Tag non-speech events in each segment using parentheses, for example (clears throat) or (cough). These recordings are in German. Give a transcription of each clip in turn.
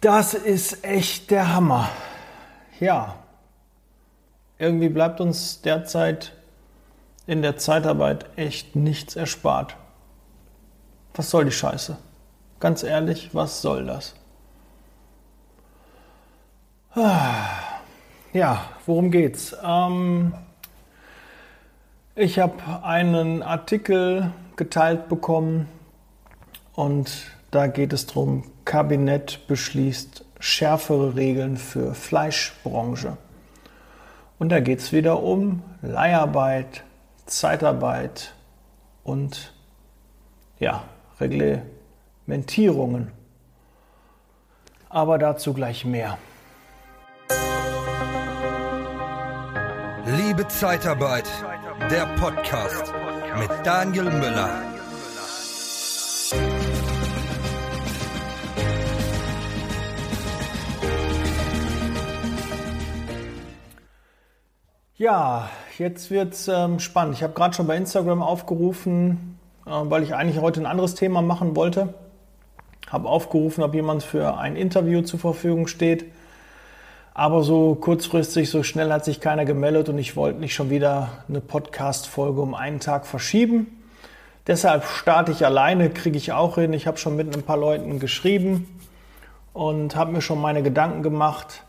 Das ist echt der Hammer. Ja, irgendwie bleibt uns derzeit in der Zeitarbeit echt nichts erspart. Was soll die Scheiße? Ganz ehrlich, was soll das? Ja, worum geht's? Ähm, ich habe einen Artikel geteilt bekommen und da geht es darum, Kabinett beschließt schärfere Regeln für Fleischbranche. Und da geht es wieder um Leiharbeit, Zeitarbeit und ja, Reglementierungen. Aber dazu gleich mehr. Liebe Zeitarbeit, der Podcast mit Daniel Müller. Ja, jetzt wird's ähm, spannend. Ich habe gerade schon bei Instagram aufgerufen, äh, weil ich eigentlich heute ein anderes Thema machen wollte. Habe aufgerufen, ob jemand für ein Interview zur Verfügung steht. Aber so kurzfristig, so schnell hat sich keiner gemeldet und ich wollte nicht schon wieder eine Podcast-Folge um einen Tag verschieben. Deshalb starte ich alleine, kriege ich auch hin. Ich habe schon mit ein paar Leuten geschrieben und habe mir schon meine Gedanken gemacht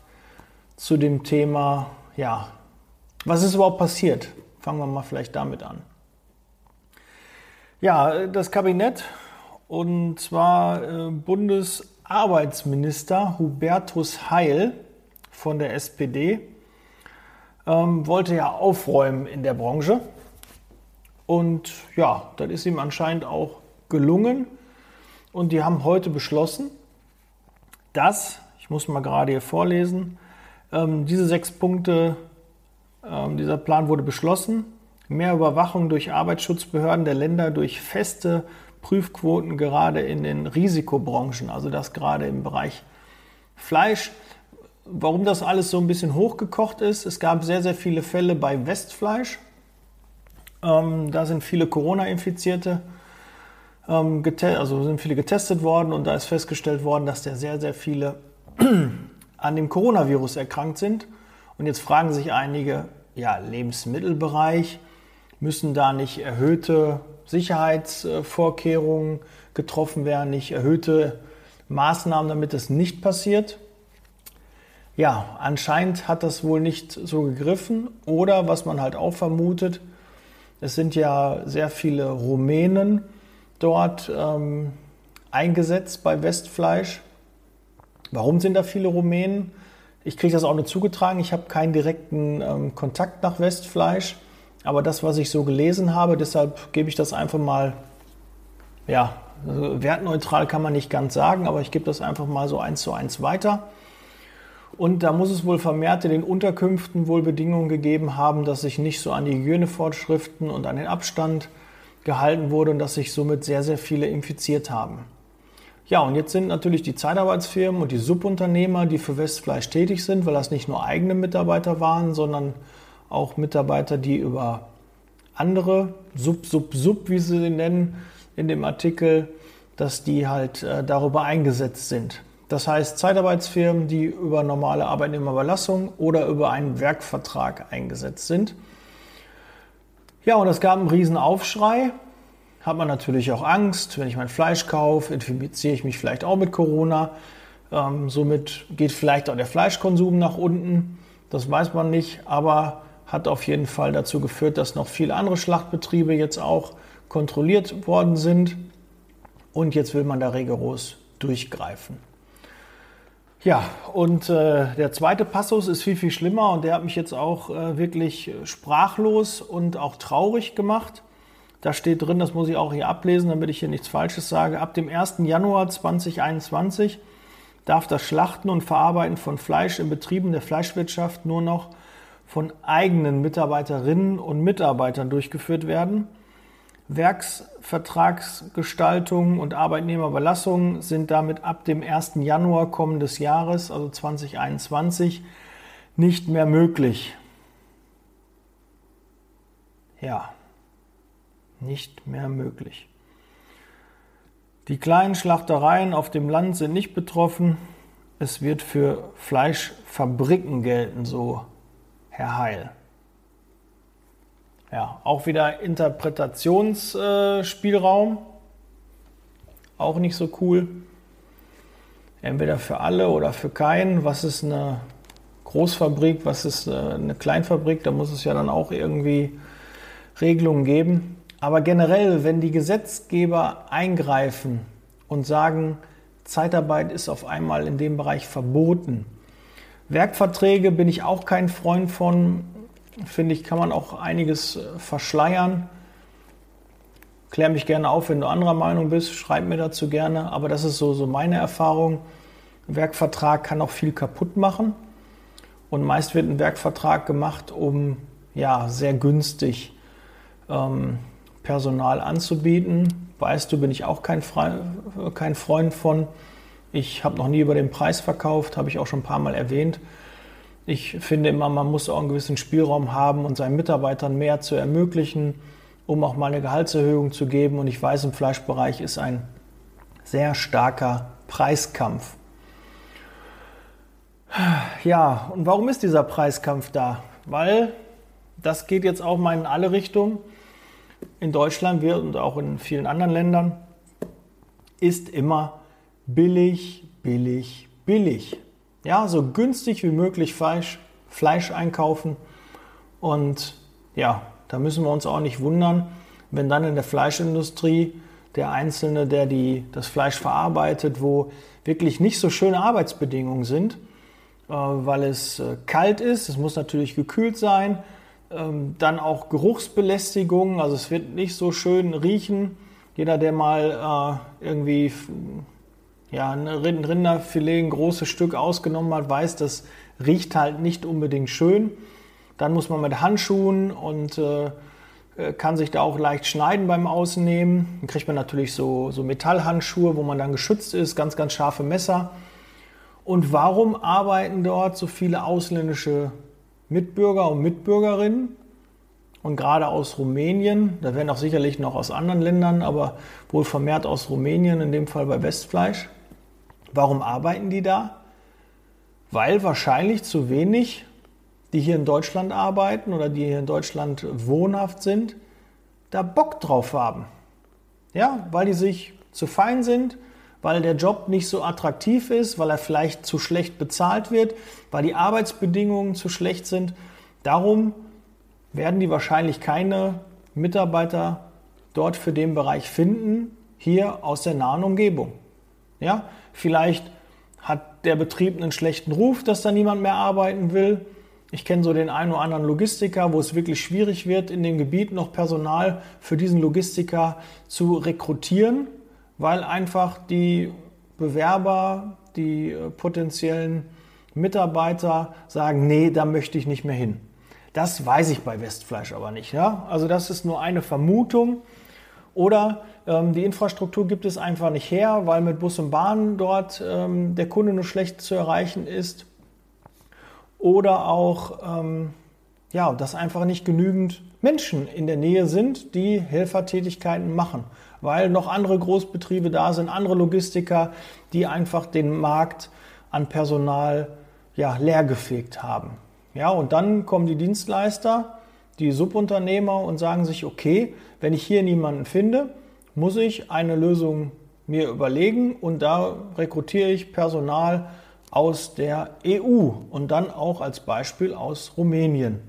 zu dem Thema, ja, was ist überhaupt passiert? Fangen wir mal vielleicht damit an. Ja, das Kabinett und zwar äh, Bundesarbeitsminister Hubertus Heil von der SPD ähm, wollte ja aufräumen in der Branche. Und ja, das ist ihm anscheinend auch gelungen. Und die haben heute beschlossen, dass, ich muss mal gerade hier vorlesen, ähm, diese sechs Punkte ähm, dieser Plan wurde beschlossen. Mehr Überwachung durch Arbeitsschutzbehörden der Länder durch feste Prüfquoten gerade in den Risikobranchen, also das gerade im Bereich Fleisch. Warum das alles so ein bisschen hochgekocht ist, es gab sehr, sehr viele Fälle bei Westfleisch. Ähm, da sind viele Corona-Infizierte, ähm, also sind viele getestet worden und da ist festgestellt worden, dass da sehr, sehr viele (clears throat) an dem Coronavirus erkrankt sind. Und jetzt fragen sich einige, ja, Lebensmittelbereich, müssen da nicht erhöhte Sicherheitsvorkehrungen getroffen werden, nicht erhöhte Maßnahmen, damit es nicht passiert? Ja, anscheinend hat das wohl nicht so gegriffen oder was man halt auch vermutet, es sind ja sehr viele Rumänen dort ähm, eingesetzt bei Westfleisch. Warum sind da viele Rumänen? Ich kriege das auch nur zugetragen. Ich habe keinen direkten ähm, Kontakt nach Westfleisch. Aber das, was ich so gelesen habe, deshalb gebe ich das einfach mal, ja, also wertneutral kann man nicht ganz sagen, aber ich gebe das einfach mal so eins zu eins weiter. Und da muss es wohl vermehrt in den Unterkünften wohl Bedingungen gegeben haben, dass sich nicht so an die Hygienevorschriften und an den Abstand gehalten wurde und dass sich somit sehr, sehr viele infiziert haben. Ja, und jetzt sind natürlich die Zeitarbeitsfirmen und die Subunternehmer, die für Westfleisch tätig sind, weil das nicht nur eigene Mitarbeiter waren, sondern auch Mitarbeiter, die über andere Sub, Sub, Sub, wie sie sie nennen, in dem Artikel, dass die halt äh, darüber eingesetzt sind. Das heißt, Zeitarbeitsfirmen, die über normale Arbeitnehmerüberlassung oder über einen Werkvertrag eingesetzt sind. Ja, und es gab einen riesen Aufschrei hat man natürlich auch Angst, wenn ich mein Fleisch kaufe, infiziere ich mich vielleicht auch mit Corona. Ähm, somit geht vielleicht auch der Fleischkonsum nach unten. Das weiß man nicht, aber hat auf jeden Fall dazu geführt, dass noch viele andere Schlachtbetriebe jetzt auch kontrolliert worden sind. Und jetzt will man da rigoros durchgreifen. Ja, und äh, der zweite Passus ist viel, viel schlimmer und der hat mich jetzt auch äh, wirklich sprachlos und auch traurig gemacht. Da steht drin, das muss ich auch hier ablesen, damit ich hier nichts Falsches sage. Ab dem 1. Januar 2021 darf das Schlachten und Verarbeiten von Fleisch in Betrieben der Fleischwirtschaft nur noch von eigenen Mitarbeiterinnen und Mitarbeitern durchgeführt werden. Werksvertragsgestaltung und Arbeitnehmerüberlassung sind damit ab dem 1. Januar kommendes Jahres, also 2021, nicht mehr möglich. Ja nicht mehr möglich. Die kleinen Schlachtereien auf dem Land sind nicht betroffen. es wird für Fleischfabriken gelten, so Herr Heil. Ja, auch wieder Interpretationsspielraum. Auch nicht so cool. Entweder für alle oder für keinen. Was ist eine Großfabrik, was ist äh, eine Kleinfabrik? Da muss es ja dann auch irgendwie Regelungen geben. Aber generell, wenn die Gesetzgeber eingreifen und sagen, Zeitarbeit ist auf einmal in dem Bereich verboten. Werkverträge bin ich auch kein Freund von. Finde ich, kann man auch einiges äh, verschleiern. Klär mich gerne auf, wenn du anderer Meinung bist. Schreib mir dazu gerne. Aber das ist so, so meine Erfahrung. Ein Werkvertrag kann auch viel kaputt machen. Und meist wird ein Werkvertrag gemacht, um ja, sehr günstig ähm, Personal anzubieten. Weißt du, bin ich auch kein, Fre kein Freund von. Ich habe noch nie über den Preis verkauft, habe ich auch schon ein paar Mal erwähnt. Ich finde immer, man muss auch einen gewissen Spielraum haben und seinen Mitarbeitern mehr zu ermöglichen, um auch mal eine Gehaltserhöhung zu geben. Und ich weiß, im Fleischbereich ist ein sehr starker Preiskampf. Ja, und warum ist dieser Preiskampf da? Weil das geht jetzt auch mal in alle Richtungen in Deutschland wird und auch in vielen anderen Ländern, ist immer billig, billig, billig. Ja, so günstig wie möglich Fleisch, Fleisch einkaufen. Und ja, da müssen wir uns auch nicht wundern, wenn dann in der Fleischindustrie der Einzelne, der die, das Fleisch verarbeitet, wo wirklich nicht so schöne Arbeitsbedingungen sind, äh, weil es äh, kalt ist, es muss natürlich gekühlt sein, ähm, dann auch Geruchsbelästigung, also es wird nicht so schön riechen. Jeder, der mal äh, irgendwie ja, ein Rinderfilet, ein großes Stück ausgenommen hat, weiß, das riecht halt nicht unbedingt schön. Dann muss man mit Handschuhen und äh, kann sich da auch leicht schneiden beim Ausnehmen. Dann kriegt man natürlich so, so Metallhandschuhe, wo man dann geschützt ist, ganz, ganz scharfe Messer. Und warum arbeiten dort so viele ausländische Mitbürger und Mitbürgerinnen und gerade aus Rumänien, da werden auch sicherlich noch aus anderen Ländern, aber wohl vermehrt aus Rumänien, in dem Fall bei Westfleisch. Warum arbeiten die da? Weil wahrscheinlich zu wenig, die hier in Deutschland arbeiten oder die hier in Deutschland wohnhaft sind, da Bock drauf haben. Ja, weil die sich zu fein sind, weil der Job nicht so attraktiv ist, weil er vielleicht zu schlecht bezahlt wird, weil die Arbeitsbedingungen zu schlecht sind. Darum werden die wahrscheinlich keine Mitarbeiter dort für den Bereich finden, hier aus der nahen Umgebung. Ja, vielleicht hat der Betrieb einen schlechten Ruf, dass da niemand mehr arbeiten will. Ich kenne so den einen oder anderen Logistiker, wo es wirklich schwierig wird, in dem Gebiet noch Personal für diesen Logistiker zu rekrutieren, weil einfach die Bewerber, die äh, potenziellen Mitarbeiter sagen, nee, da möchte ich nicht mehr hin. Das weiß ich bei Westfleisch aber nicht. Ja? Also das ist nur eine Vermutung. Oder ähm, die Infrastruktur gibt es einfach nicht her, weil mit Bus und Bahn dort ähm, der Kunde nur schlecht zu erreichen ist. Oder auch, ähm, ja, dass einfach nicht genügend Menschen in der Nähe sind, die Helfertätigkeiten machen weil noch andere Großbetriebe da sind, andere Logistiker, die einfach den Markt an Personal ja, leergefegt haben. Ja, und dann kommen die Dienstleister, die Subunternehmer und sagen sich, okay, wenn ich hier niemanden finde, muss ich eine Lösung mir überlegen und da rekrutiere ich Personal aus der EU und dann auch als Beispiel aus Rumänien.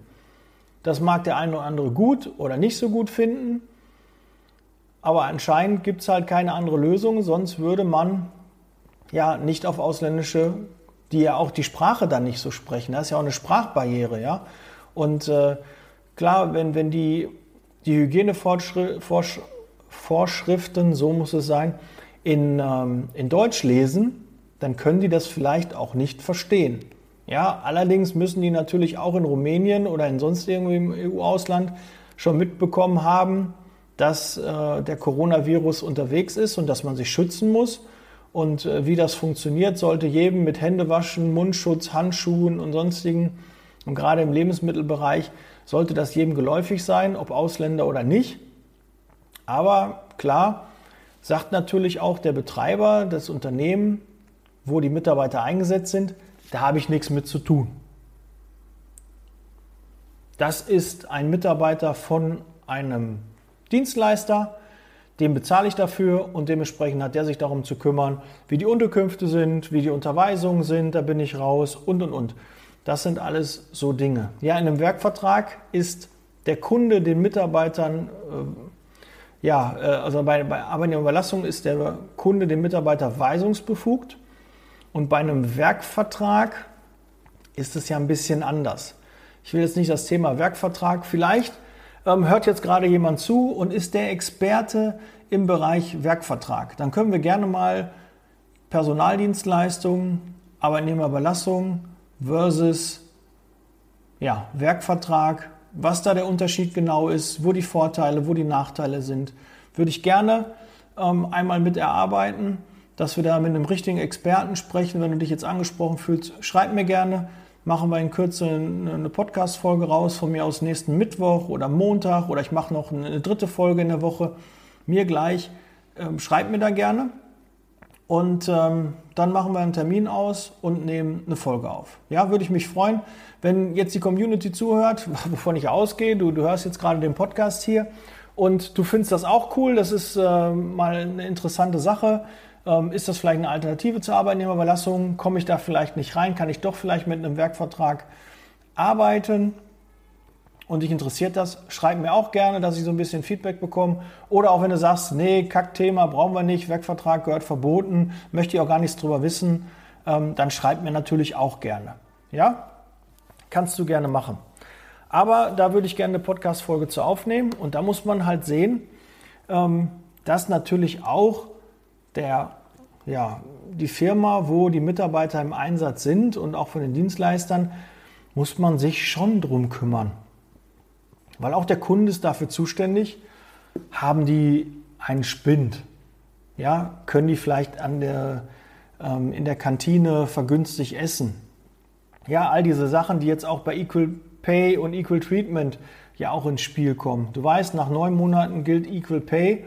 Das mag der eine oder andere gut oder nicht so gut finden. Aber anscheinend gibt es halt keine andere Lösung, sonst würde man ja nicht auf ausländische, die ja auch die Sprache dann nicht so sprechen. Das ist ja auch eine Sprachbarriere, ja. Und äh, klar, wenn, wenn die, die Hygienevorschriften, so muss es sein, in, ähm, in Deutsch lesen, dann können die das vielleicht auch nicht verstehen. Ja, allerdings müssen die natürlich auch in Rumänien oder in sonst irgendwie im EU-Ausland schon mitbekommen haben, dass äh, der Coronavirus unterwegs ist und dass man sich schützen muss. Und äh, wie das funktioniert, sollte jedem mit Händewaschen, Mundschutz, Handschuhen und sonstigen, und gerade im Lebensmittelbereich, sollte das jedem geläufig sein, ob Ausländer oder nicht. Aber klar, sagt natürlich auch der Betreiber, das Unternehmen, wo die Mitarbeiter eingesetzt sind, da habe ich nichts mit zu tun. Das ist ein Mitarbeiter von einem Dienstleister, dem bezahle ich dafür und dementsprechend hat der sich darum zu kümmern, wie die Unterkünfte sind, wie die Unterweisungen sind, da bin ich raus und und und. Das sind alles so Dinge. Ja, in einem Werkvertrag ist der Kunde den Mitarbeitern, äh, ja, äh, also bei, bei Arbeitnehmerüberlassung ist der Kunde dem Mitarbeiter weisungsbefugt und bei einem Werkvertrag ist es ja ein bisschen anders. Ich will jetzt nicht das Thema Werkvertrag, vielleicht hört jetzt gerade jemand zu und ist der Experte im Bereich Werkvertrag. Dann können wir gerne mal Personaldienstleistungen, Arbeitnehmerüberlassung versus ja, Werkvertrag, was da der Unterschied genau ist, wo die Vorteile, wo die Nachteile sind, würde ich gerne ähm, einmal mit erarbeiten, dass wir da mit einem richtigen Experten sprechen. Wenn du dich jetzt angesprochen fühlst, schreib mir gerne machen wir in Kürze eine Podcast-Folge raus, von mir aus nächsten Mittwoch oder Montag oder ich mache noch eine dritte Folge in der Woche. Mir gleich, ähm, schreibt mir da gerne und ähm, dann machen wir einen Termin aus und nehmen eine Folge auf. Ja, würde ich mich freuen, wenn jetzt die Community zuhört, (laughs) wovon ich ausgehe. Du, du hörst jetzt gerade den Podcast hier und du findest das auch cool. Das ist äh, mal eine interessante Sache. Ähm, ist das vielleicht eine Alternative zur Arbeitnehmerüberlassung? Komme ich da vielleicht nicht rein? Kann ich doch vielleicht mit einem Werkvertrag arbeiten? Und dich interessiert das, schreib mir auch gerne, dass ich so ein bisschen Feedback bekomme. Oder auch wenn du sagst, nee, Kackthema brauchen wir nicht, Werkvertrag gehört verboten, möchte ich auch gar nichts drüber wissen, ähm, dann schreib mir natürlich auch gerne. Ja? Kannst du gerne machen. Aber da würde ich gerne eine Podcast-Folge zu aufnehmen. Und da muss man halt sehen, ähm, dass natürlich auch der, ja, die Firma, wo die Mitarbeiter im Einsatz sind und auch von den Dienstleistern, muss man sich schon drum kümmern. Weil auch der Kunde ist dafür zuständig. Haben die einen Spind? Ja, können die vielleicht an der, ähm, in der Kantine vergünstigt essen? Ja, all diese Sachen, die jetzt auch bei Equal Pay und Equal Treatment ja auch ins Spiel kommen. Du weißt, nach neun Monaten gilt Equal Pay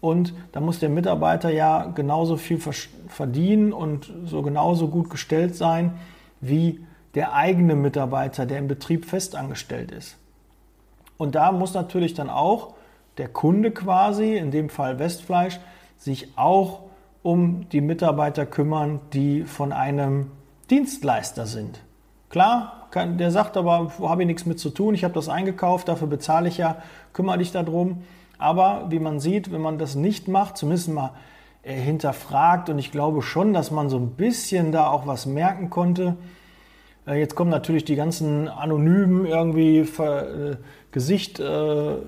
und da muss der Mitarbeiter ja genauso viel verdienen und so genauso gut gestellt sein wie der eigene Mitarbeiter, der im Betrieb festangestellt ist. Und da muss natürlich dann auch der Kunde quasi, in dem Fall Westfleisch, sich auch um die Mitarbeiter kümmern, die von einem Dienstleister sind. Klar, kann, der sagt aber, habe ich nichts mit zu tun, ich habe das eingekauft, dafür bezahle ich ja, kümmere dich darum. Aber wie man sieht, wenn man das nicht macht, zumindest mal äh, hinterfragt und ich glaube schon, dass man so ein bisschen da auch was merken konnte. Äh, jetzt kommen natürlich die ganzen anonymen irgendwie ver, äh, Gesicht äh, äh,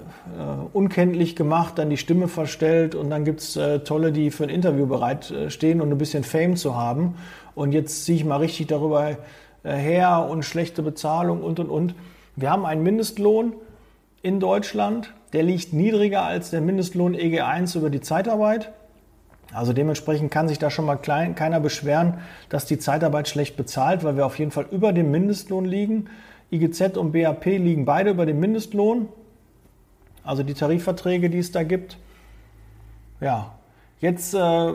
unkenntlich gemacht, dann die Stimme verstellt und dann gibt's äh, tolle, die für ein Interview bereit stehen und ein bisschen Fame zu haben. Und jetzt ziehe ich mal richtig darüber her und schlechte Bezahlung und und und. Wir haben einen Mindestlohn in Deutschland der liegt niedriger als der Mindestlohn EG1 über die Zeitarbeit. Also dementsprechend kann sich da schon mal klein, keiner beschweren, dass die Zeitarbeit schlecht bezahlt, weil wir auf jeden Fall über dem Mindestlohn liegen. IGZ und BAP liegen beide über dem Mindestlohn. Also die Tarifverträge, die es da gibt. Ja, jetzt äh,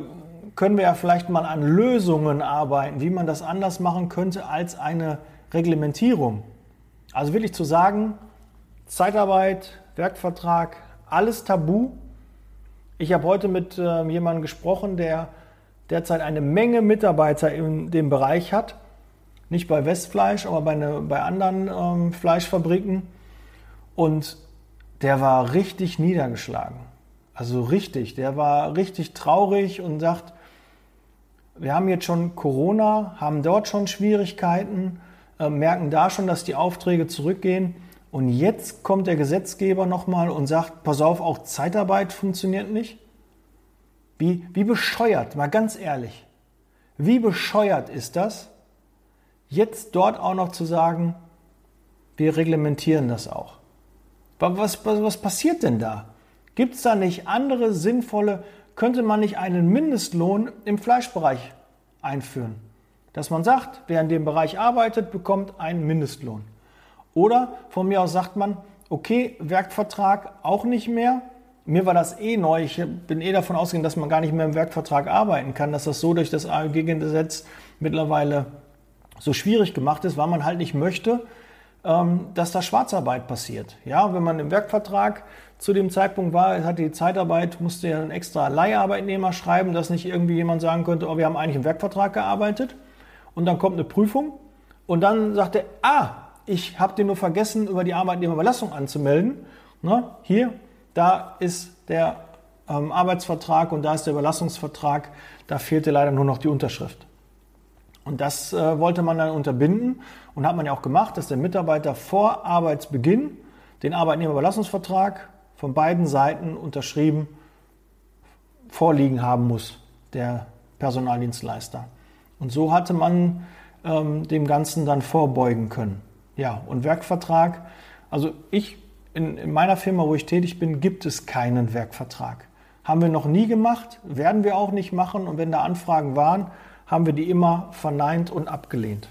können wir ja vielleicht mal an Lösungen arbeiten, wie man das anders machen könnte als eine Reglementierung. Also wirklich zu sagen, Zeitarbeit, Werkvertrag, alles tabu. Ich habe heute mit äh, jemandem gesprochen, der derzeit eine Menge Mitarbeiter in dem Bereich hat. Nicht bei Westfleisch, aber bei, eine, bei anderen ähm, Fleischfabriken. Und der war richtig niedergeschlagen. Also richtig. Der war richtig traurig und sagt, wir haben jetzt schon Corona, haben dort schon Schwierigkeiten, äh, merken da schon, dass die Aufträge zurückgehen. Und jetzt kommt der Gesetzgeber nochmal und sagt, pass auf, auch Zeitarbeit funktioniert nicht. Wie, wie bescheuert, mal ganz ehrlich, wie bescheuert ist das, jetzt dort auch noch zu sagen, wir reglementieren das auch. Was, was, was passiert denn da? Gibt es da nicht andere sinnvolle, könnte man nicht einen Mindestlohn im Fleischbereich einführen? Dass man sagt, wer in dem Bereich arbeitet, bekommt einen Mindestlohn. Oder von mir aus sagt man, okay, Werkvertrag auch nicht mehr, mir war das eh neu. Ich bin eh davon ausgegangen, dass man gar nicht mehr im Werkvertrag arbeiten kann, dass das so durch das AEG-Gesetz mittlerweile so schwierig gemacht ist, weil man halt nicht möchte, ähm, dass da Schwarzarbeit passiert. Ja, wenn man im Werkvertrag zu dem Zeitpunkt war, hatte die Zeitarbeit, musste ja ein extra Leiharbeitnehmer schreiben, dass nicht irgendwie jemand sagen könnte, oh, wir haben eigentlich im Werkvertrag gearbeitet und dann kommt eine Prüfung und dann sagt er, ah, ich habe dir nur vergessen, über die Arbeitnehmerüberlassung anzumelden. Na, hier, da ist der ähm, Arbeitsvertrag und da ist der Überlassungsvertrag. Da fehlte leider nur noch die Unterschrift. Und das äh, wollte man dann unterbinden und hat man ja auch gemacht, dass der Mitarbeiter vor Arbeitsbeginn den Arbeitnehmerüberlassungsvertrag von beiden Seiten unterschrieben vorliegen haben muss, der Personaldienstleister. Und so hatte man ähm, dem Ganzen dann vorbeugen können. Ja, und Werkvertrag, also ich, in, in meiner Firma, wo ich tätig bin, gibt es keinen Werkvertrag. Haben wir noch nie gemacht, werden wir auch nicht machen. Und wenn da Anfragen waren, haben wir die immer verneint und abgelehnt.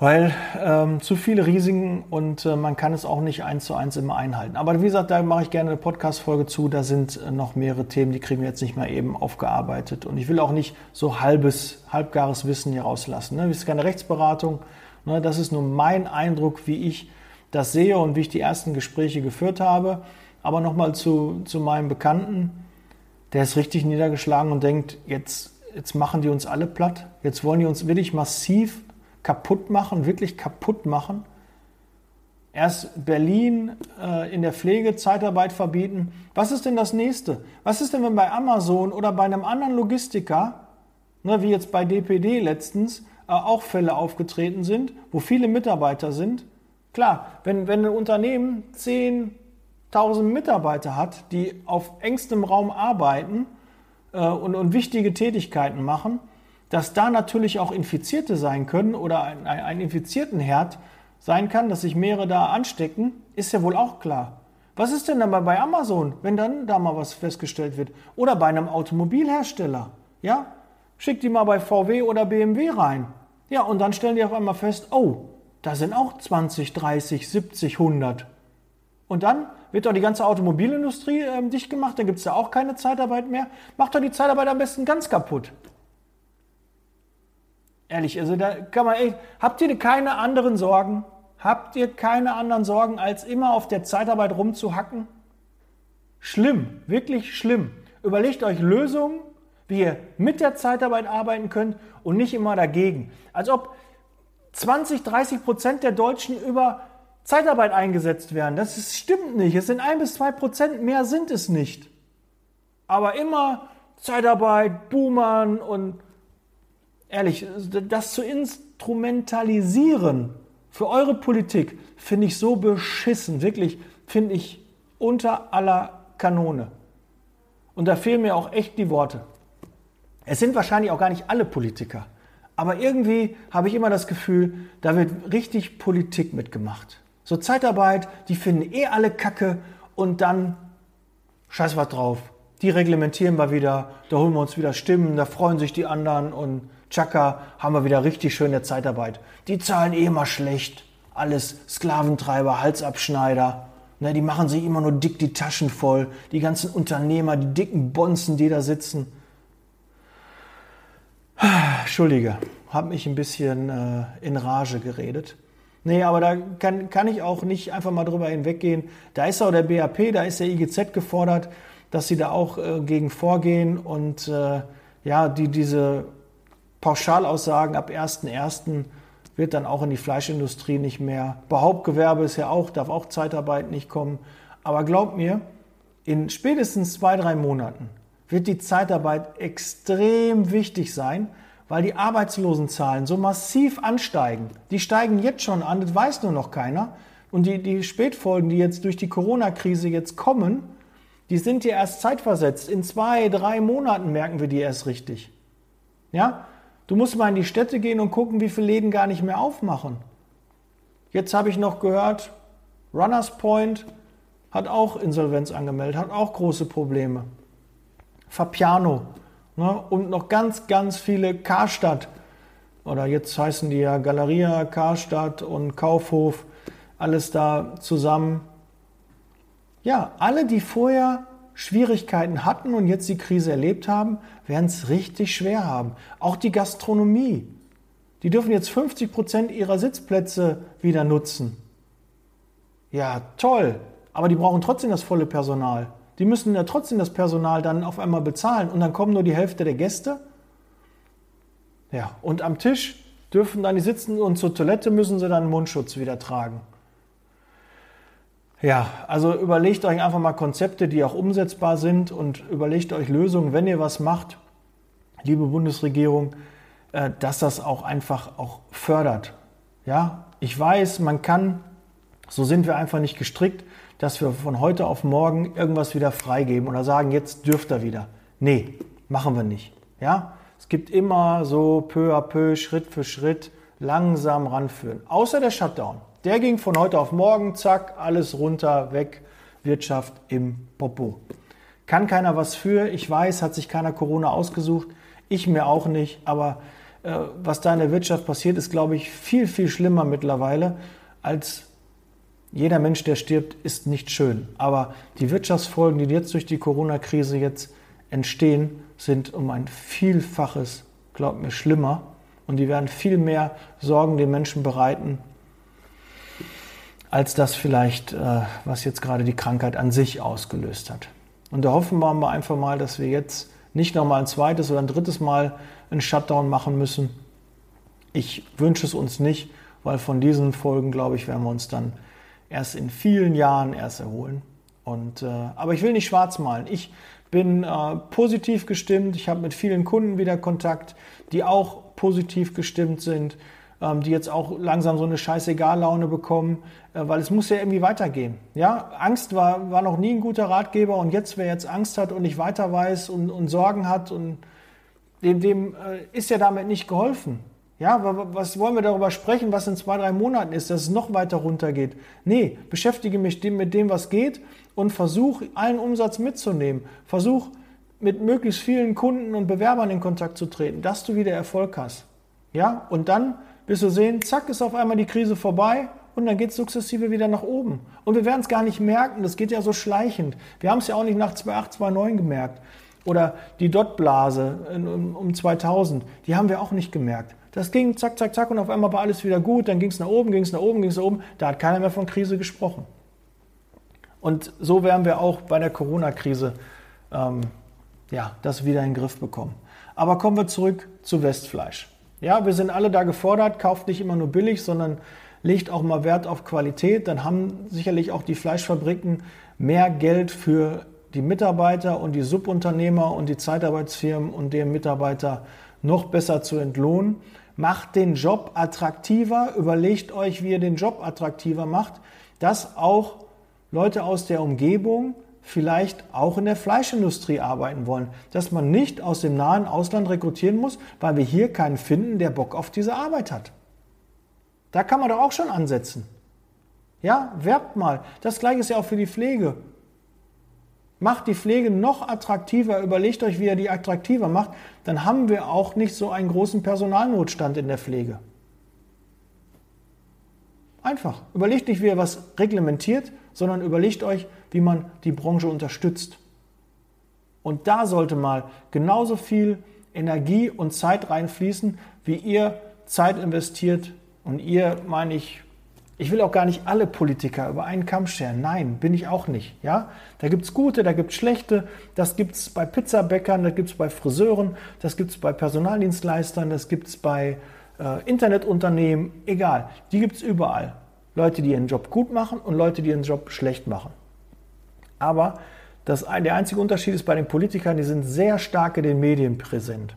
Weil ähm, zu viele Risiken und äh, man kann es auch nicht eins zu eins immer einhalten. Aber wie gesagt, da mache ich gerne eine Podcast-Folge zu. Da sind äh, noch mehrere Themen, die kriegen wir jetzt nicht mal eben aufgearbeitet. Und ich will auch nicht so halbes, halbgares Wissen hier rauslassen. Ne? Das ist keine Rechtsberatung. Ne? Das ist nur mein Eindruck, wie ich das sehe und wie ich die ersten Gespräche geführt habe. Aber nochmal zu, zu meinem Bekannten, der ist richtig niedergeschlagen und denkt, jetzt, jetzt machen die uns alle platt. Jetzt wollen die uns wirklich massiv kaputt machen, wirklich kaputt machen. Erst Berlin äh, in der Pflege Zeitarbeit verbieten. Was ist denn das nächste? Was ist denn, wenn bei Amazon oder bei einem anderen Logistiker, ne, wie jetzt bei DPD letztens, äh, auch Fälle aufgetreten sind, wo viele Mitarbeiter sind? Klar, wenn, wenn ein Unternehmen 10.000 Mitarbeiter hat, die auf engstem Raum arbeiten äh, und, und wichtige Tätigkeiten machen, dass da natürlich auch Infizierte sein können oder ein, ein, ein sein kann, dass sich mehrere da anstecken, ist ja wohl auch klar. Was ist denn dann bei Amazon, wenn dann da mal was festgestellt wird? Oder bei einem Automobilhersteller? Ja? Schickt die mal bei VW oder BMW rein. Ja, und dann stellen die auf einmal fest, oh, da sind auch 20, 30, 70, 100. Und dann wird doch die ganze Automobilindustrie äh, dicht gemacht, dann gibt es ja auch keine Zeitarbeit mehr. Macht doch die Zeitarbeit am besten ganz kaputt. Ehrlich, also da kann man echt. Habt ihr keine anderen Sorgen? Habt ihr keine anderen Sorgen, als immer auf der Zeitarbeit rumzuhacken? Schlimm, wirklich schlimm. Überlegt euch Lösungen, wie ihr mit der Zeitarbeit arbeiten könnt und nicht immer dagegen. Als ob 20, 30 Prozent der Deutschen über Zeitarbeit eingesetzt werden. Das ist, stimmt nicht. Es sind ein bis zwei Prozent, mehr sind es nicht. Aber immer Zeitarbeit, Boomern und ehrlich, das zu instrumentalisieren für eure Politik finde ich so beschissen, wirklich finde ich unter aller Kanone. Und da fehlen mir auch echt die Worte. Es sind wahrscheinlich auch gar nicht alle Politiker, aber irgendwie habe ich immer das Gefühl, da wird richtig Politik mitgemacht. So Zeitarbeit, die finden eh alle Kacke und dann scheiß was drauf. Die reglementieren wir wieder, da holen wir uns wieder Stimmen, da freuen sich die anderen und Chaka, haben wir wieder richtig schöne Zeitarbeit. Die zahlen eh immer schlecht. Alles Sklaventreiber, Halsabschneider. Ne, die machen sich immer nur dick die Taschen voll. Die ganzen Unternehmer, die dicken Bonzen, die da sitzen. Entschuldige, habe mich ein bisschen äh, in Rage geredet. Nee, aber da kann, kann ich auch nicht einfach mal drüber hinweggehen. Da ist auch der BAP, da ist der IGZ gefordert, dass sie da auch äh, gegen vorgehen und äh, ja, die diese Pauschalaussagen ab 1.1. wird dann auch in die Fleischindustrie nicht mehr. Behauptgewerbe ist ja auch, darf auch Zeitarbeit nicht kommen. Aber glaubt mir, in spätestens zwei, drei Monaten wird die Zeitarbeit extrem wichtig sein, weil die Arbeitslosenzahlen so massiv ansteigen. Die steigen jetzt schon an, das weiß nur noch keiner. Und die, die Spätfolgen, die jetzt durch die Corona-Krise jetzt kommen, die sind ja erst zeitversetzt. In zwei, drei Monaten merken wir die erst richtig. Ja? Du musst mal in die Städte gehen und gucken, wie viele Läden gar nicht mehr aufmachen. Jetzt habe ich noch gehört, Runners Point hat auch Insolvenz angemeldet, hat auch große Probleme. Fapiano ne? und noch ganz, ganz viele Karstadt oder jetzt heißen die ja Galeria, Karstadt und Kaufhof, alles da zusammen. Ja, alle, die vorher Schwierigkeiten hatten und jetzt die Krise erlebt haben, werden es richtig schwer haben. Auch die Gastronomie. Die dürfen jetzt 50 Prozent ihrer Sitzplätze wieder nutzen. Ja, toll. Aber die brauchen trotzdem das volle Personal. Die müssen ja trotzdem das Personal dann auf einmal bezahlen und dann kommen nur die Hälfte der Gäste. Ja, und am Tisch dürfen dann die sitzen und zur Toilette müssen sie dann Mundschutz wieder tragen. Ja, also überlegt euch einfach mal Konzepte, die auch umsetzbar sind und überlegt euch Lösungen, wenn ihr was macht, liebe Bundesregierung, äh, dass das auch einfach auch fördert. Ja, ich weiß, man kann, so sind wir einfach nicht gestrickt, dass wir von heute auf morgen irgendwas wieder freigeben oder sagen, jetzt dürft ihr wieder. Nee, machen wir nicht. Ja, es gibt immer so peu à peu, Schritt für Schritt langsam ranführen. Außer der Shutdown. Der ging von heute auf morgen, zack, alles runter, weg, Wirtschaft im Popo. Kann keiner was für, ich weiß, hat sich keiner Corona ausgesucht, ich mir auch nicht, aber äh, was da in der Wirtschaft passiert, ist, glaube ich, viel, viel schlimmer mittlerweile als jeder Mensch, der stirbt, ist nicht schön. Aber die Wirtschaftsfolgen, die jetzt durch die Corona-Krise jetzt entstehen, sind um ein Vielfaches, glaubt mir, schlimmer. Und die werden viel mehr Sorgen den Menschen bereiten, als das vielleicht, äh, was jetzt gerade die Krankheit an sich ausgelöst hat. Und da hoffen wir einfach mal, dass wir jetzt nicht nochmal ein zweites oder ein drittes Mal einen Shutdown machen müssen. Ich wünsche es uns nicht, weil von diesen Folgen, glaube ich, werden wir uns dann erst in vielen Jahren erst erholen. Und, äh, aber ich will nicht schwarz malen. Ich bin äh, positiv gestimmt. Ich habe mit vielen Kunden wieder Kontakt, die auch positiv gestimmt sind. Ähm, die jetzt auch langsam so eine Scheißegal-Laune bekommen, äh, weil es muss ja irgendwie weitergehen. Ja, Angst war, war noch nie ein guter Ratgeber und jetzt, wer jetzt Angst hat und nicht weiter weiß und, und Sorgen hat und dem, dem äh, ist ja damit nicht geholfen. Ja, was wollen wir darüber sprechen, was in zwei, drei Monaten ist, dass es noch weiter runtergeht? Nee, beschäftige mich mit dem, was geht und versuch, allen Umsatz mitzunehmen. Versuch, mit möglichst vielen Kunden und Bewerbern in Kontakt zu treten, dass du wieder Erfolg hast. Ja, und dann bis wir sehen, zack, ist auf einmal die Krise vorbei und dann geht es sukzessive wieder nach oben. Und wir werden es gar nicht merken, das geht ja so schleichend. Wir haben es ja auch nicht nach 2008, 2009 gemerkt. Oder die Dot-Blase um 2000, die haben wir auch nicht gemerkt. Das ging zack, zack, zack und auf einmal war alles wieder gut, dann ging es nach oben, ging es nach oben, ging es nach oben. Da hat keiner mehr von Krise gesprochen. Und so werden wir auch bei der Corona-Krise ähm, ja, das wieder in den Griff bekommen. Aber kommen wir zurück zu Westfleisch. Ja, wir sind alle da gefordert, kauft nicht immer nur billig, sondern legt auch mal Wert auf Qualität. Dann haben sicherlich auch die Fleischfabriken mehr Geld für die Mitarbeiter und die Subunternehmer und die Zeitarbeitsfirmen und deren Mitarbeiter noch besser zu entlohnen. Macht den Job attraktiver, überlegt euch, wie ihr den Job attraktiver macht, dass auch Leute aus der Umgebung vielleicht auch in der Fleischindustrie arbeiten wollen, dass man nicht aus dem nahen Ausland rekrutieren muss, weil wir hier keinen finden, der Bock auf diese Arbeit hat. Da kann man doch auch schon ansetzen. Ja, werbt mal. Das gleiche ist ja auch für die Pflege. Macht die Pflege noch attraktiver, überlegt euch, wie ihr die attraktiver macht, dann haben wir auch nicht so einen großen Personalnotstand in der Pflege. Einfach. Überlegt nicht, wie ihr was reglementiert, sondern überlegt euch, wie man die Branche unterstützt. Und da sollte mal genauso viel Energie und Zeit reinfließen, wie ihr Zeit investiert. Und ihr meine ich, ich will auch gar nicht alle Politiker über einen Kamm scheren. Nein, bin ich auch nicht. Ja? Da gibt es gute, da gibt es schlechte. Das gibt es bei Pizzabäckern, das gibt es bei Friseuren, das gibt es bei Personaldienstleistern, das gibt es bei äh, Internetunternehmen. Egal, die gibt es überall. Leute, die ihren Job gut machen und Leute, die ihren Job schlecht machen. Aber das, der einzige Unterschied ist bei den Politikern, die sind sehr stark in den Medien präsent.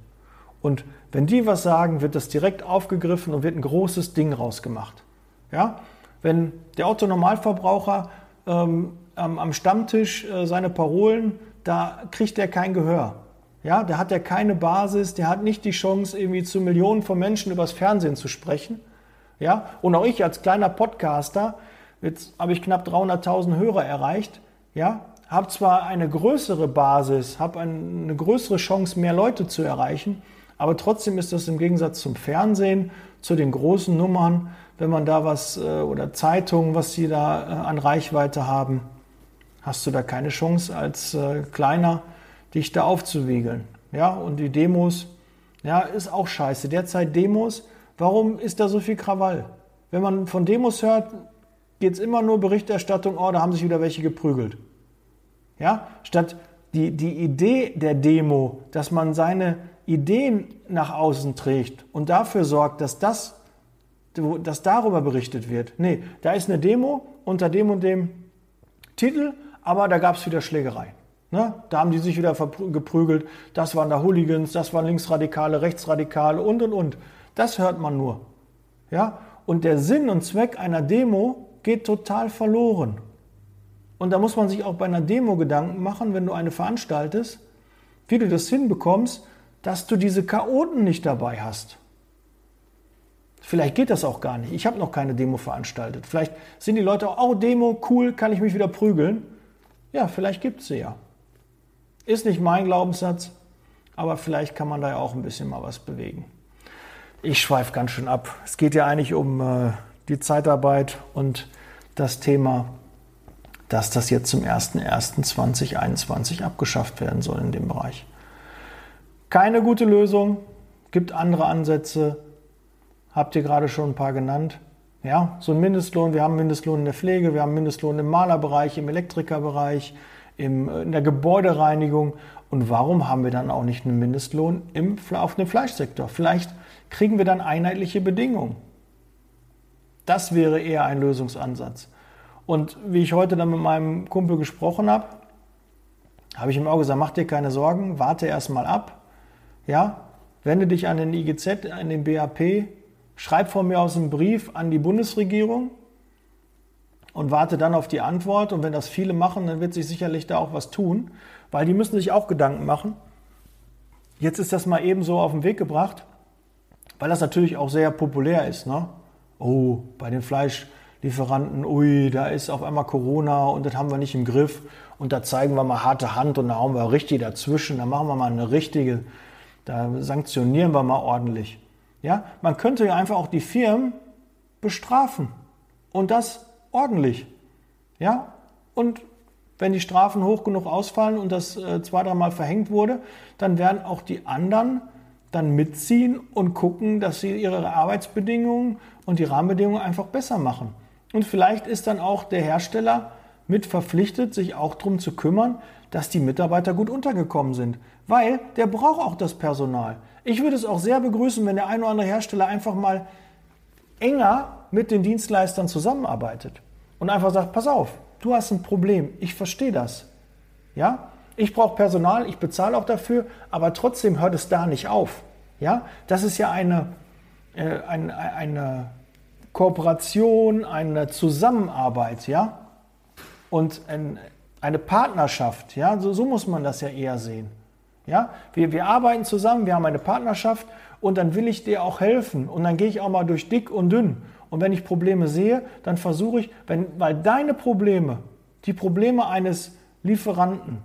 Und wenn die was sagen, wird das direkt aufgegriffen und wird ein großes Ding rausgemacht. Ja? Wenn der Otto-Normalverbraucher ähm, am Stammtisch äh, seine Parolen, da kriegt er kein Gehör. Ja, da hat er keine Basis, der hat nicht die Chance, irgendwie zu Millionen von Menschen übers Fernsehen zu sprechen. Ja, und auch ich als kleiner Podcaster, jetzt habe ich knapp 300.000 Hörer erreicht, ja, habe zwar eine größere Basis, habe eine größere Chance, mehr Leute zu erreichen, aber trotzdem ist das im Gegensatz zum Fernsehen, zu den großen Nummern, wenn man da was äh, oder Zeitungen, was sie da äh, an Reichweite haben, hast du da keine Chance als äh, Kleiner, dich da aufzuwiegeln. Ja, und die Demos, ja, ist auch scheiße. Derzeit Demos, warum ist da so viel Krawall? Wenn man von Demos hört, geht es immer nur Berichterstattung, oh, da haben sich wieder welche geprügelt. Ja, statt die, die Idee der Demo, dass man seine Ideen nach außen trägt und dafür sorgt, dass das dass darüber berichtet wird. Nee, da ist eine Demo unter dem und dem Titel, aber da gab es wieder Schlägerei. Ne? Da haben die sich wieder geprügelt. Das waren da Hooligans, das waren Linksradikale, Rechtsradikale und und und. Das hört man nur. Ja? Und der Sinn und Zweck einer Demo geht total verloren. Und da muss man sich auch bei einer Demo Gedanken machen, wenn du eine veranstaltest, wie du das hinbekommst, dass du diese Chaoten nicht dabei hast. Vielleicht geht das auch gar nicht. Ich habe noch keine Demo veranstaltet. Vielleicht sind die Leute auch, oh, Demo, cool, kann ich mich wieder prügeln. Ja, vielleicht gibt es sie ja. Ist nicht mein Glaubenssatz, aber vielleicht kann man da ja auch ein bisschen mal was bewegen. Ich schweife ganz schön ab. Es geht ja eigentlich um äh, die Zeitarbeit und das Thema, dass das jetzt zum 01.01.2021 abgeschafft werden soll in dem Bereich. Keine gute Lösung, gibt andere Ansätze, habt ihr gerade schon ein paar genannt. Ja, so ein Mindestlohn, wir haben Mindestlohn in der Pflege, wir haben Mindestlohn im Malerbereich, im Elektrikerbereich, im, äh, in der Gebäudereinigung. Und warum haben wir dann auch nicht einen Mindestlohn im, auf dem Fleischsektor? Vielleicht kriegen wir dann einheitliche Bedingungen. Das wäre eher ein Lösungsansatz. Und wie ich heute dann mit meinem Kumpel gesprochen habe, habe ich ihm auch gesagt, mach dir keine Sorgen, warte erst mal ab. Ja, wende dich an den IGZ, an den BAP, schreib von mir aus einen Brief an die Bundesregierung und warte dann auf die Antwort. Und wenn das viele machen, dann wird sich sicherlich da auch was tun, weil die müssen sich auch Gedanken machen. Jetzt ist das mal eben so auf den Weg gebracht, weil das natürlich auch sehr populär ist. Ne? Oh, bei den Fleischlieferanten, ui, da ist auf einmal Corona und das haben wir nicht im Griff. Und da zeigen wir mal harte Hand und da hauen wir richtig dazwischen. Da machen wir mal eine richtige, da sanktionieren wir mal ordentlich. Ja, man könnte ja einfach auch die Firmen bestrafen und das ordentlich. Ja, und wenn die Strafen hoch genug ausfallen und das äh, zwei, dreimal verhängt wurde, dann werden auch die anderen dann mitziehen und gucken, dass sie ihre Arbeitsbedingungen und die Rahmenbedingungen einfach besser machen. Und vielleicht ist dann auch der Hersteller mit verpflichtet, sich auch darum zu kümmern, dass die Mitarbeiter gut untergekommen sind. Weil der braucht auch das Personal. Ich würde es auch sehr begrüßen, wenn der ein oder andere Hersteller einfach mal enger mit den Dienstleistern zusammenarbeitet und einfach sagt, pass auf, du hast ein Problem, ich verstehe das. Ja? Ich brauche Personal, ich bezahle auch dafür, aber trotzdem hört es da nicht auf. Ja? Das ist ja eine, äh, eine, eine Kooperation, eine Zusammenarbeit, ja? Und ein, eine Partnerschaft, ja? So, so muss man das ja eher sehen. Ja, wir, wir arbeiten zusammen, wir haben eine Partnerschaft und dann will ich dir auch helfen und dann gehe ich auch mal durch dick und dünn. Und wenn ich Probleme sehe, dann versuche ich, wenn, weil deine Probleme, die Probleme eines Lieferanten,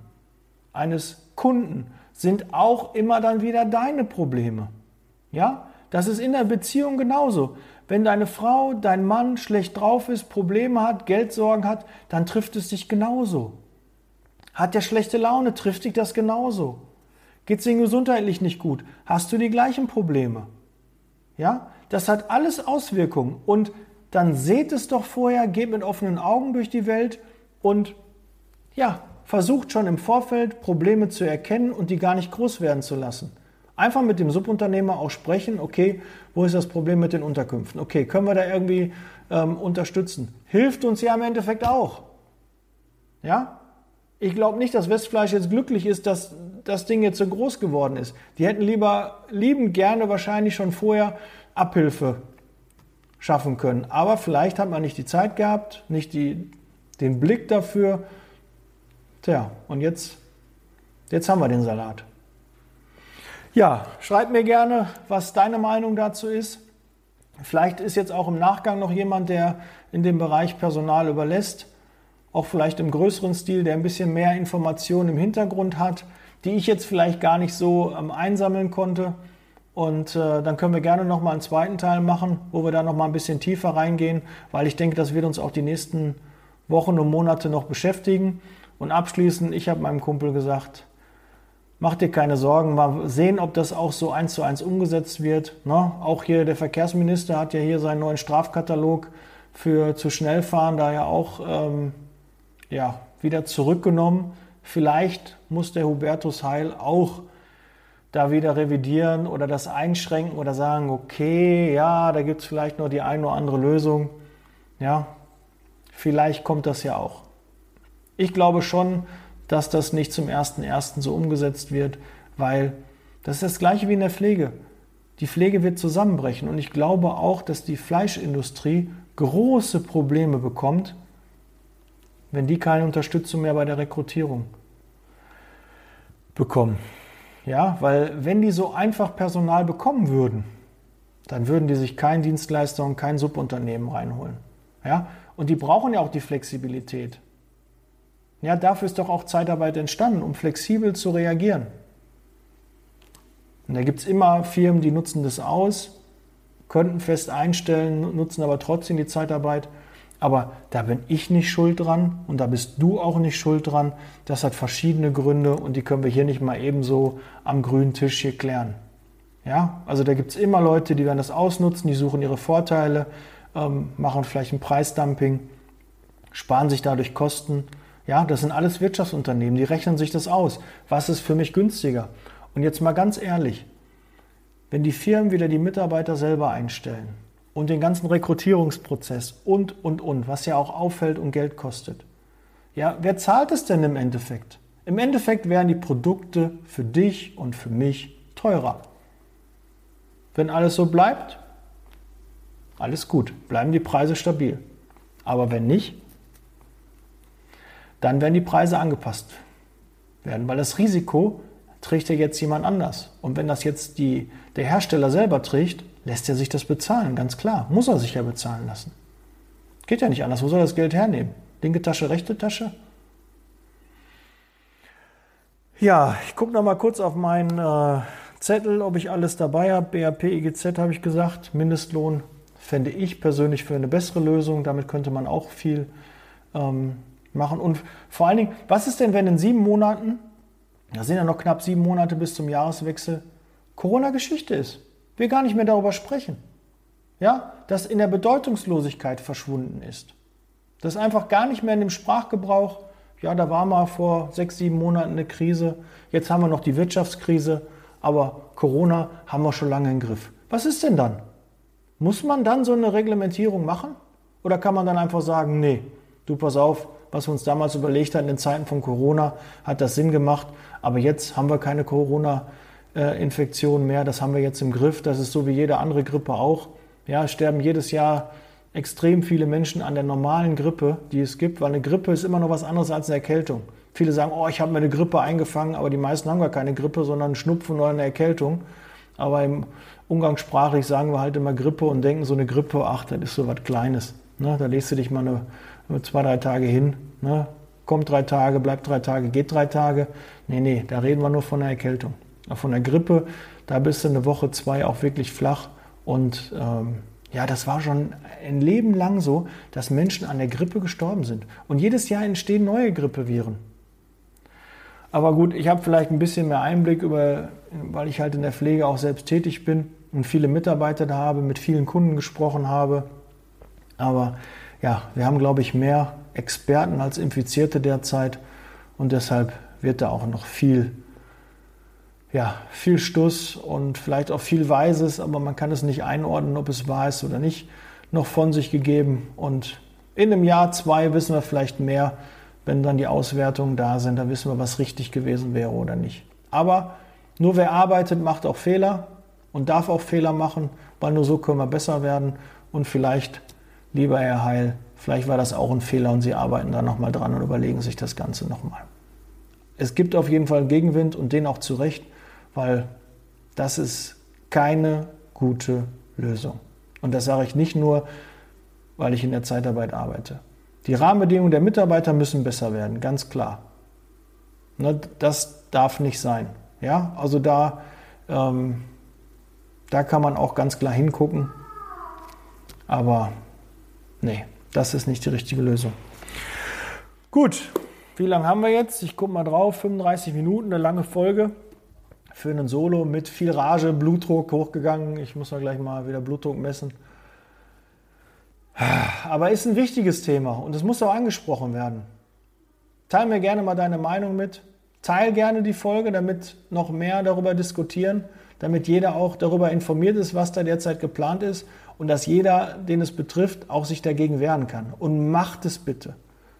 eines Kunden, sind auch immer dann wieder deine Probleme. Ja, das ist in der Beziehung genauso. Wenn deine Frau, dein Mann schlecht drauf ist, Probleme hat, Geldsorgen hat, dann trifft es dich genauso. Hat der schlechte Laune, trifft dich das genauso. Geht es Ihnen gesundheitlich nicht gut? Hast du die gleichen Probleme? Ja, das hat alles Auswirkungen. Und dann seht es doch vorher, geht mit offenen Augen durch die Welt und ja, versucht schon im Vorfeld Probleme zu erkennen und die gar nicht groß werden zu lassen. Einfach mit dem Subunternehmer auch sprechen, okay, wo ist das Problem mit den Unterkünften? Okay, können wir da irgendwie ähm, unterstützen? Hilft uns ja im Endeffekt auch. Ja? Ich glaube nicht, dass Westfleisch jetzt glücklich ist, dass das Ding jetzt so groß geworden ist. Die hätten lieber, lieben gerne wahrscheinlich schon vorher Abhilfe schaffen können. Aber vielleicht hat man nicht die Zeit gehabt, nicht die, den Blick dafür. Tja, und jetzt, jetzt haben wir den Salat. Ja, schreib mir gerne, was deine Meinung dazu ist. Vielleicht ist jetzt auch im Nachgang noch jemand, der in dem Bereich Personal überlässt, auch vielleicht im größeren Stil, der ein bisschen mehr Informationen im Hintergrund hat die ich jetzt vielleicht gar nicht so ähm, einsammeln konnte. Und äh, dann können wir gerne noch mal einen zweiten Teil machen, wo wir da noch mal ein bisschen tiefer reingehen, weil ich denke, das wird uns auch die nächsten Wochen und Monate noch beschäftigen. Und abschließend, ich habe meinem Kumpel gesagt, mach dir keine Sorgen, mal sehen, ob das auch so eins zu eins umgesetzt wird. Ne? Auch hier der Verkehrsminister hat ja hier seinen neuen Strafkatalog für zu schnell fahren, da ja auch ähm, ja, wieder zurückgenommen. Vielleicht muss der Hubertus Heil auch da wieder revidieren oder das einschränken oder sagen, okay, ja, da gibt es vielleicht noch die eine oder andere Lösung. Ja, vielleicht kommt das ja auch. Ich glaube schon, dass das nicht zum 1.1. so umgesetzt wird, weil das ist das gleiche wie in der Pflege. Die Pflege wird zusammenbrechen und ich glaube auch, dass die Fleischindustrie große Probleme bekommt, wenn die keine Unterstützung mehr bei der Rekrutierung bekommen. Ja, weil wenn die so einfach Personal bekommen würden, dann würden die sich kein Dienstleister und kein Subunternehmen reinholen. Ja, und die brauchen ja auch die Flexibilität. Ja, dafür ist doch auch Zeitarbeit entstanden, um flexibel zu reagieren. Und da gibt es immer Firmen, die nutzen das aus, könnten fest einstellen, nutzen aber trotzdem die Zeitarbeit. Aber da bin ich nicht schuld dran und da bist du auch nicht schuld dran. Das hat verschiedene Gründe und die können wir hier nicht mal ebenso am grünen Tisch hier klären. Ja, also da gibt es immer Leute, die werden das ausnutzen, die suchen ihre Vorteile, ähm, machen vielleicht ein Preisdumping, sparen sich dadurch Kosten. Ja, das sind alles Wirtschaftsunternehmen, die rechnen sich das aus. Was ist für mich günstiger? Und jetzt mal ganz ehrlich, wenn die Firmen wieder die Mitarbeiter selber einstellen, und den ganzen Rekrutierungsprozess und, und, und, was ja auch auffällt und Geld kostet. Ja, wer zahlt es denn im Endeffekt? Im Endeffekt wären die Produkte für dich und für mich teurer. Wenn alles so bleibt, alles gut, bleiben die Preise stabil. Aber wenn nicht, dann werden die Preise angepasst werden, weil das Risiko trägt ja jetzt jemand anders. Und wenn das jetzt die, der Hersteller selber trägt, lässt er sich das bezahlen, ganz klar. Muss er sich ja bezahlen lassen. Geht ja nicht anders. Wo soll er das Geld hernehmen? Linke Tasche, rechte Tasche? Ja, ich gucke noch mal kurz auf meinen äh, Zettel, ob ich alles dabei habe. BAP, IGZ habe ich gesagt. Mindestlohn fände ich persönlich für eine bessere Lösung. Damit könnte man auch viel ähm, machen. Und vor allen Dingen, was ist denn, wenn in sieben Monaten, da sind ja noch knapp sieben Monate bis zum Jahreswechsel, Corona-Geschichte ist? wir gar nicht mehr darüber sprechen. Ja, dass in der Bedeutungslosigkeit verschwunden ist. Das einfach gar nicht mehr in dem Sprachgebrauch, ja, da war mal vor sechs, sieben Monaten eine Krise, jetzt haben wir noch die Wirtschaftskrise, aber Corona haben wir schon lange im Griff. Was ist denn dann? Muss man dann so eine Reglementierung machen? Oder kann man dann einfach sagen, nee, du pass auf, was wir uns damals überlegt hatten in Zeiten von Corona, hat das Sinn gemacht, aber jetzt haben wir keine Corona Infektionen mehr. Das haben wir jetzt im Griff. Das ist so wie jede andere Grippe auch. Ja, sterben jedes Jahr extrem viele Menschen an der normalen Grippe, die es gibt, weil eine Grippe ist immer noch was anderes als eine Erkältung. Viele sagen, oh, ich habe mir eine Grippe eingefangen, aber die meisten haben gar keine Grippe, sondern einen Schnupfen oder eine Erkältung. Aber im Umgangssprachlich sagen wir halt immer Grippe und denken so eine Grippe, ach, das ist so was Kleines. Ne? Da legst du dich mal eine, zwei, drei Tage hin. Ne? Kommt drei Tage, bleibt drei Tage, geht drei Tage. Nee, nee, da reden wir nur von einer Erkältung von der Grippe, da bist du eine Woche, zwei auch wirklich flach. Und ähm, ja, das war schon ein Leben lang so, dass Menschen an der Grippe gestorben sind. Und jedes Jahr entstehen neue Grippeviren. Aber gut, ich habe vielleicht ein bisschen mehr Einblick über, weil ich halt in der Pflege auch selbst tätig bin und viele Mitarbeiter da habe, mit vielen Kunden gesprochen habe. Aber ja, wir haben, glaube ich, mehr Experten als Infizierte derzeit und deshalb wird da auch noch viel ja, viel Stuss und vielleicht auch viel Weises, aber man kann es nicht einordnen, ob es wahr ist oder nicht, noch von sich gegeben. Und in einem Jahr, zwei wissen wir vielleicht mehr, wenn dann die Auswertungen da sind, dann wissen wir, was richtig gewesen wäre oder nicht. Aber nur wer arbeitet, macht auch Fehler und darf auch Fehler machen, weil nur so können wir besser werden. Und vielleicht, lieber Herr Heil, vielleicht war das auch ein Fehler und Sie arbeiten da nochmal dran und überlegen sich das Ganze nochmal. Es gibt auf jeden Fall einen Gegenwind und den auch zu Recht weil das ist keine gute Lösung. Und das sage ich nicht nur, weil ich in der Zeitarbeit arbeite. Die Rahmenbedingungen der Mitarbeiter müssen besser werden, ganz klar. Ne, das darf nicht sein. Ja, also da, ähm, da kann man auch ganz klar hingucken. Aber nee, das ist nicht die richtige Lösung. Gut, wie lange haben wir jetzt? Ich gucke mal drauf, 35 Minuten, eine lange Folge für einen Solo mit viel Rage, Blutdruck hochgegangen. Ich muss mal gleich mal wieder Blutdruck messen. Aber ist ein wichtiges Thema und es muss auch angesprochen werden. Teil mir gerne mal deine Meinung mit. Teil gerne die Folge, damit noch mehr darüber diskutieren, damit jeder auch darüber informiert ist, was da derzeit geplant ist und dass jeder, den es betrifft, auch sich dagegen wehren kann. Und macht es bitte.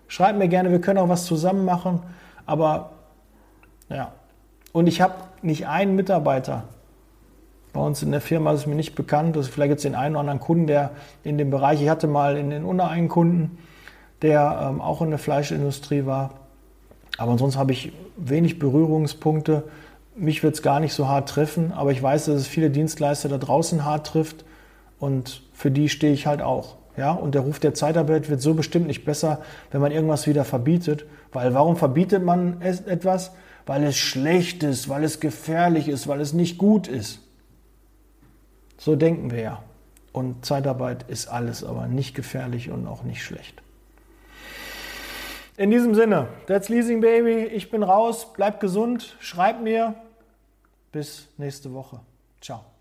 Schreibt mir gerne, wir können auch was zusammen machen, aber ja. Und ich habe nicht einen Mitarbeiter, bei uns in der Firma ist es mir nicht bekannt, dass vielleicht jetzt den einen oder anderen Kunden, der in dem Bereich, ich hatte mal in den einen Kunden, der ähm, auch in der Fleischindustrie war. Aber ansonsten habe ich wenig Berührungspunkte. Mich wird es gar nicht so hart treffen, aber ich weiß, dass es viele Dienstleister da draußen hart trifft und für die stehe ich halt auch. Ja, und der Ruf der Zeitarbeit wird so bestimmt nicht besser, wenn man irgendwas wieder verbietet. Weil warum verbietet man etwas? Weil es schlecht ist, weil es gefährlich ist, weil es nicht gut ist. So denken wir ja. Und Zeitarbeit ist alles aber nicht gefährlich und auch nicht schlecht. In diesem Sinne, that's Leasing Baby. Ich bin raus. Bleibt gesund. Schreibt mir. Bis nächste Woche. Ciao.